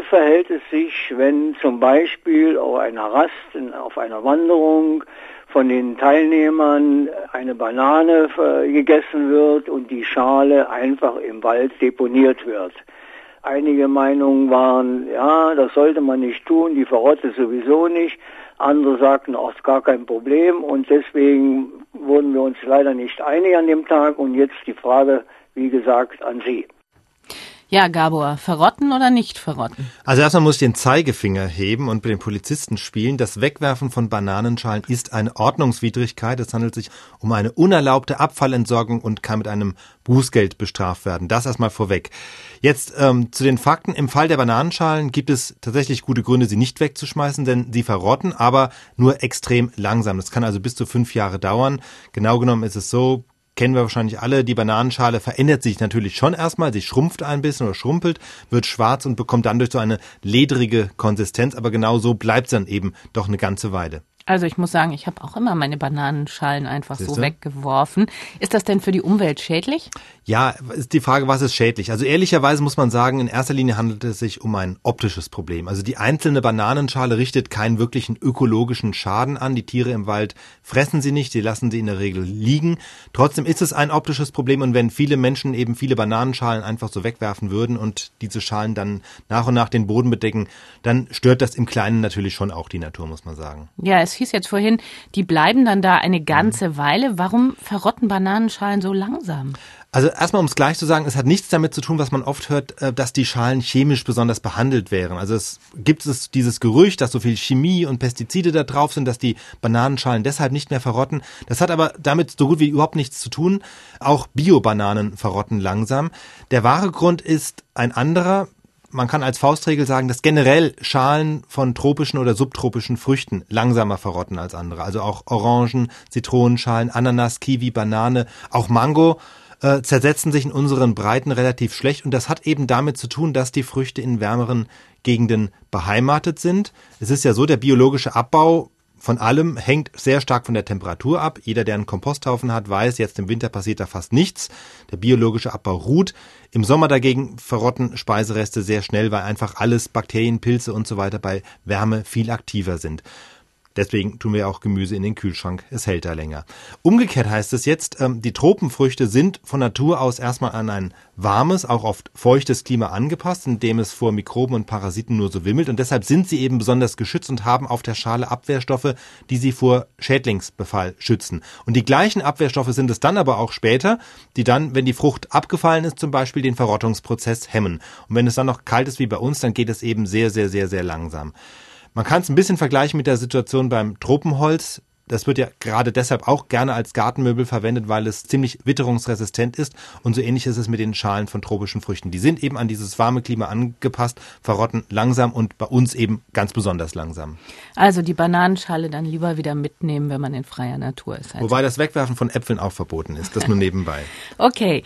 wie verhält es sich, wenn zum Beispiel auf einer Rast, auf einer Wanderung von den Teilnehmern eine Banane gegessen wird und die Schale einfach im Wald deponiert wird? Einige Meinungen waren, ja, das sollte man nicht tun, die verrottet sowieso nicht. Andere sagten, auch gar kein Problem und deswegen wurden wir uns leider nicht einig an dem Tag und jetzt die Frage, wie gesagt, an Sie. Ja, Gabor, verrotten oder nicht verrotten? Also erstmal muss ich den Zeigefinger heben und mit den Polizisten spielen. Das Wegwerfen von Bananenschalen ist eine Ordnungswidrigkeit. Es handelt sich um eine unerlaubte Abfallentsorgung und kann mit einem Bußgeld bestraft werden. Das erstmal vorweg. Jetzt ähm, zu den Fakten. Im Fall der Bananenschalen gibt es tatsächlich gute Gründe, sie nicht wegzuschmeißen, denn sie verrotten, aber nur extrem langsam. Das kann also bis zu fünf Jahre dauern. Genau genommen ist es so, kennen wir wahrscheinlich alle, die Bananenschale verändert sich natürlich schon erstmal, sie schrumpft ein bisschen oder schrumpelt, wird schwarz und bekommt dann durch so eine ledrige Konsistenz, aber genau so bleibt es dann eben doch eine ganze Weile. Also ich muss sagen, ich habe auch immer meine Bananenschalen einfach Siehste? so weggeworfen. Ist das denn für die Umwelt schädlich? Ja, ist die Frage, was ist schädlich? Also ehrlicherweise muss man sagen, in erster Linie handelt es sich um ein optisches Problem. Also die einzelne Bananenschale richtet keinen wirklichen ökologischen Schaden an. Die Tiere im Wald fressen sie nicht, sie lassen sie in der Regel liegen. Trotzdem ist es ein optisches Problem und wenn viele Menschen eben viele Bananenschalen einfach so wegwerfen würden und diese Schalen dann nach und nach den Boden bedecken, dann stört das im Kleinen natürlich schon auch die Natur, muss man sagen. Ja, es hieß jetzt vorhin, die bleiben dann da eine ganze Weile. Warum verrotten Bananenschalen so langsam? Also erstmal, um es gleich zu sagen, es hat nichts damit zu tun, was man oft hört, äh, dass die Schalen chemisch besonders behandelt wären. Also es gibt es dieses Gerücht, dass so viel Chemie und Pestizide da drauf sind, dass die Bananenschalen deshalb nicht mehr verrotten. Das hat aber damit so gut wie überhaupt nichts zu tun. Auch Bio-Bananen verrotten langsam. Der wahre Grund ist ein anderer man kann als Faustregel sagen, dass generell Schalen von tropischen oder subtropischen Früchten langsamer verrotten als andere. Also auch Orangen, Zitronenschalen, Ananas, Kiwi, Banane, auch Mango äh, zersetzen sich in unseren Breiten relativ schlecht. Und das hat eben damit zu tun, dass die Früchte in wärmeren Gegenden beheimatet sind. Es ist ja so, der biologische Abbau von allem hängt sehr stark von der Temperatur ab. Jeder, der einen Komposthaufen hat, weiß, jetzt im Winter passiert da fast nichts. Der biologische Abbau ruht. Im Sommer dagegen verrotten Speisereste sehr schnell, weil einfach alles Bakterien, Pilze und so weiter bei Wärme viel aktiver sind. Deswegen tun wir auch Gemüse in den Kühlschrank. Es hält da länger. Umgekehrt heißt es jetzt, ähm, die Tropenfrüchte sind von Natur aus erstmal an ein warmes, auch oft feuchtes Klima angepasst, in dem es vor Mikroben und Parasiten nur so wimmelt. Und deshalb sind sie eben besonders geschützt und haben auf der Schale Abwehrstoffe, die sie vor Schädlingsbefall schützen. Und die gleichen Abwehrstoffe sind es dann aber auch später, die dann, wenn die Frucht abgefallen ist, zum Beispiel den Verrottungsprozess hemmen. Und wenn es dann noch kalt ist wie bei uns, dann geht es eben sehr, sehr, sehr, sehr langsam. Man kann es ein bisschen vergleichen mit der Situation beim Tropenholz. Das wird ja gerade deshalb auch gerne als Gartenmöbel verwendet, weil es ziemlich witterungsresistent ist. Und so ähnlich ist es mit den Schalen von tropischen Früchten. Die sind eben an dieses warme Klima angepasst, verrotten langsam und bei uns eben ganz besonders langsam. Also die Bananenschale dann lieber wieder mitnehmen, wenn man in freier Natur ist. Also. Wobei das Wegwerfen von Äpfeln auch verboten ist. Das nur nebenbei. okay.